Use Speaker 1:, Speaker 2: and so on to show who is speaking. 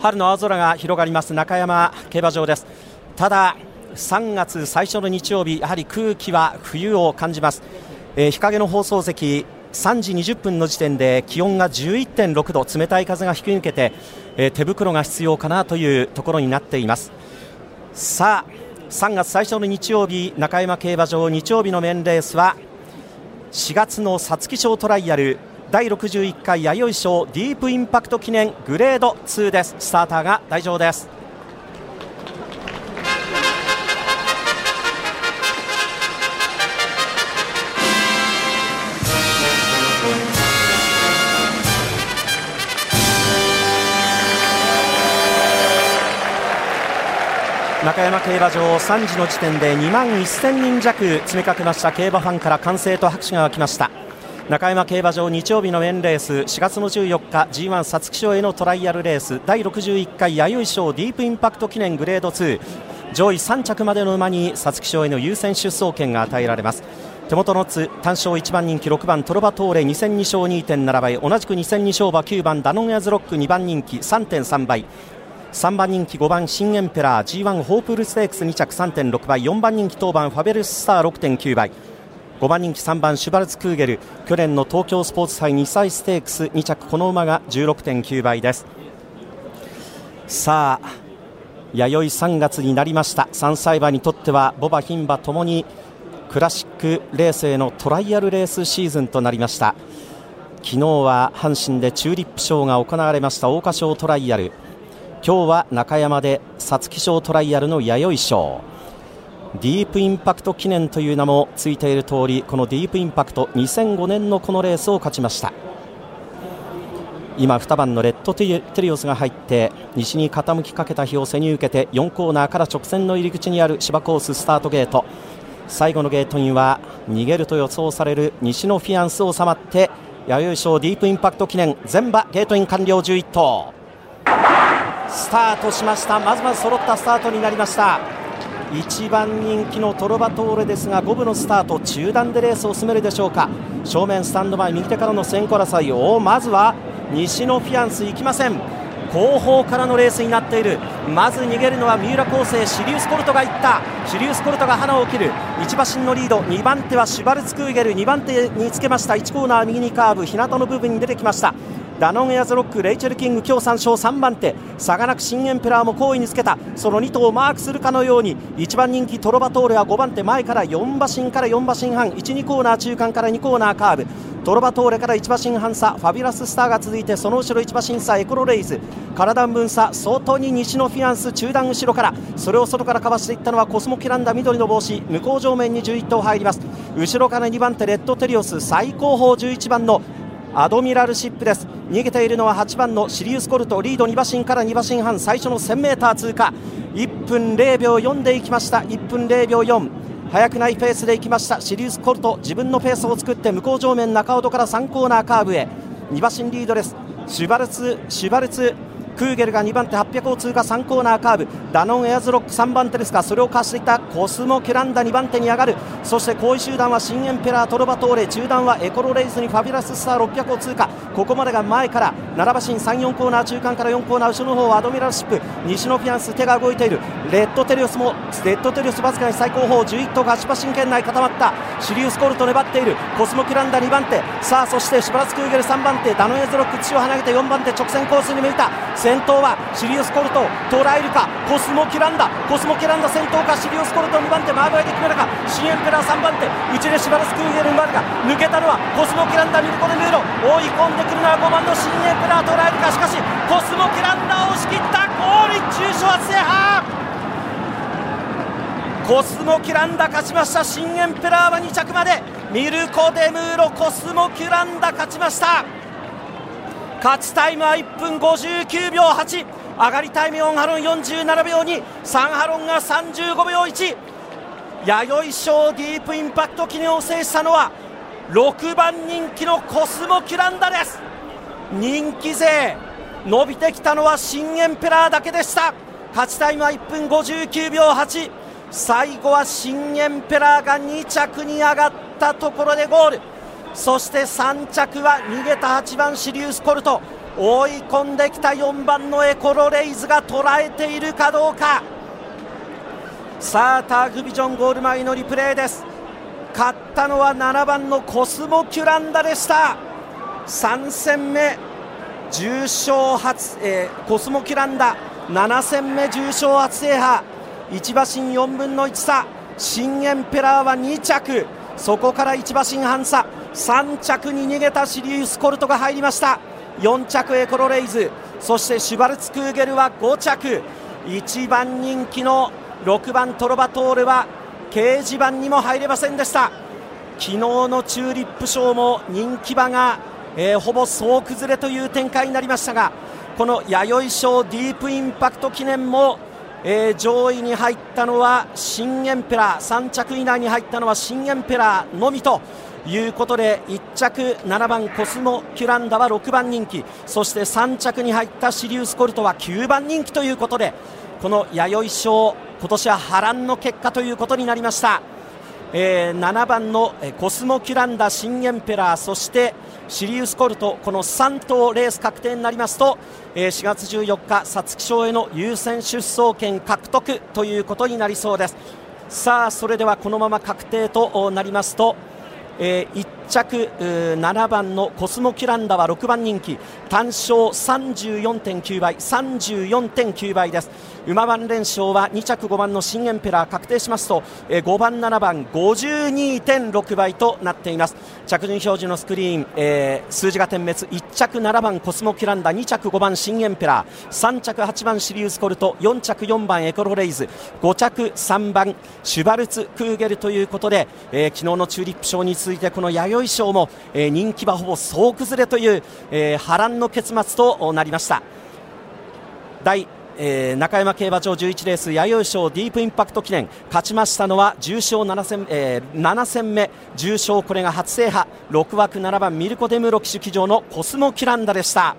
Speaker 1: 春の青空が広がります中山競馬場です。ただ3月最初の日曜日やはり空気は冬を感じます、えー、日陰の放送席3時20分の時点で気温が11.6度冷たい風が吹き抜けて、えー、手袋が必要かなというところになっています。さあ3月最初の日曜日中山競馬場日曜日のメンレースは4月の皐月賞トライアル第61回弥生賞ディープインパクト記念グレード2です。スターターが大丈です。中山競馬場3時の時点で2万1000人弱詰めかけました。競馬ファンから歓声と拍手が沸きました。中山競馬場日曜日のメンレース4月の14日 G1 皐月賞へのトライアルレース第61回弥生賞ディープインパクト記念グレード2上位3着までの馬に皐月賞への優先出走権が与えられます。手元のツ単勝1番人気6番トロバトーレ2戦2勝2.7倍同じく2戦2勝馬9番ダノンヤズロック2番人気3.3倍3番人気5番新エンペラー G1 ホープルステークス2着3.6倍4番人気当番ファベルスター6.9倍。5番人気3番シュバルツクーゲル去年の東京スポーツ祭2歳ステークス2着この馬が16.9倍です。さあ弥生3月になりました。3歳馬にとってはボバ牝馬ともにクラシックレースへのトライアルレースシーズンとなりました。昨日は阪神でチューリップ賞が行われました桜花賞トライアル。今日は中山で皐月賞トライアルの弥生賞。ディープインパクト記念という名もついている通りこのディープインパクト2005年のこのレースを勝ちました。今2番のレッドテリオスが入って西に傾きかけた日を背に受けて4コーナーから直線の入り口にある芝コーススタートゲート。最後のゲートには逃げると予想される西のフィアンスを収まって弥生賞ディープインパクト記念全馬ゲートイン完了11頭。スタートしました。まずまず揃ったスタートになりました。1番人気のトロバトーレですが5部のスタート中段でレースを進めるでしょうか。正面スタンド前右手からの先行争いを。まずは西のフィアンス行きません。後方からのレースになっている。まず逃げるのは三浦康生シリウスコルトがいった。シリウスコルトが花を切る。1馬身のリード。2番手はシュバルツクーゲル。2番手につけました。1コーナー右にカーブ。日向の部分に出てきました。ダノンエアズロックレイチェル・キング今日3勝3番手。差がなくシンエンペラーも好位につけた。その2頭をマークするかのように1番人気トロヴァトーレは5番手前から4馬身から4馬身半12コーナー中間から2コーナーカーブ。トロヴァトーレから1馬身半差ファビュラススターが続いてその後ろ1馬身差エコロレイズ。体分差相当にニシノフィアンス中段後ろから。それを外からかわしていったのはコスモキュランダ緑の帽子向こう正面に11頭入ります。後ろから2番手レッドテリオス最後方11番のアドミラルシップです。逃げているのは8番のシリウスコルトリード2馬身から2馬身半最初の 1000m 通過。1分0秒4でいきました。1分0秒4速くないペースでいきました。シリウスコルト自分のペースを作って向こう上面中尾から3コーナーカーブへ。2馬身リードです。シュバルツシュバルツクーゲルが2番手800を通過3コーナーカーブ。ダノンエアズロック3番手ですがそれを貸していたコスモ・ケランダ2番手に上がる。そして後位集団は新エンペラートロバトーレ。中段はエコロレイズにファビュラススター600を通過。ここまでが前から7馬身34コーナー中間から4コーナー後ろの方はアドミラルシップ西のフィアンス手が動いている。レッドテリオスもレッドテリオスわずかに最高峰11頭が8馬身圏内固まった。シリウスコルト粘っている。コスモ・キランダ2番手。さあそしてシバラツクーゲル3番手。ダノエズロック血を離れて4番手。直線コースに向いた。先頭はシリウスコルト捉えるか。コスモキランダ。コスモキランダ先頭か。シリウスコルト2番手。マーブライで決めるか。シエンペラ3番手。内でしばらくクーゲルマルが抜けたのはコスモキランダミルコ・デ・ムーロ。追い込んでくるのは5番のシンエンペラー捉えるか。しかしコスモキランダを押し切った。ゴール中賞制覇コスモキランダ勝ちました。新エンペラーは2着までミルコ・デ・ムーロコスモキランダ勝ちました。勝ちタイムは1分59秒8上がりタイム4ハロン47秒2、3ハロンが35秒1、弥生賞ディープインパクト記念を制したのは6番人気のコスモキュランダです。人気勢伸びてきたのは新エンペラーだけでした。勝ちタイムは1分59秒8最後は新エンペラーが2着に上がったところでゴール。そして3着は逃げた8番シリウス・コルト。追い込んできた4番のエコロレイズが捉えているかどうか。さあターグビジョンゴール前のリプレイです。勝ったのは7番のコスモキュランダでした。3戦目重賞初、えー、コスモキュランダ。7戦目重賞初制覇。1馬身4分の1差。新エンペラーは2着。そこから1馬身半差。3着に逃げたシリウス・コルトが入りました。4着エコロレイズ。そしてシュバルツクーゲルは5着。1番人気の6番トロバトールは掲示板にも入れませんでした。昨日のチューリップ賞も人気馬が、えー、ほぼ総崩れという展開になりましたがこの弥生賞ディープインパクト記念も、えー、上位に入ったのは新エンペラー3着以内に入ったのは新エンペラーのみということで1着7番コスモキュランダは6番人気そして3着に入ったシリウスコルトは9番人気ということでこの弥生賞今年は波乱の結果ということになりました、えー、7番のコスモキュランダ新エンペラーそしてシリウスコルトこの3頭レース確定になりますと、えー、4月14日皐月賞への優先出走権獲得ということになりそうです。さあそれではこのまま確定となりますとえー、1着7番のコスモキュランダは6番人気。単勝34.9倍34.9倍です。馬番連勝は2着5番の新エンペラー確定しますと、5番7番52.6倍となっています。着順表示のスクリーン、えー、数字が点滅。1着7番コスモキュランダ2着5番新エンペラ。ー3着8番シリウスコルト4着4番エコロレイズ。5着3番シュバルツクーゲルということで、えー、昨日のチューリップ賞に続いてこの弥生賞も、えー、人気はほぼ総崩れという、えー、波乱の結末となりました。第、えー、中山競馬場11レース弥生賞ディープインパクト記念。勝ちましたのは重賞7戦,、えー、7戦目。重賞これが初制覇。6枠7番ミルコ・デムロ騎手騎乗のコスモキランダでした。